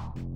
now.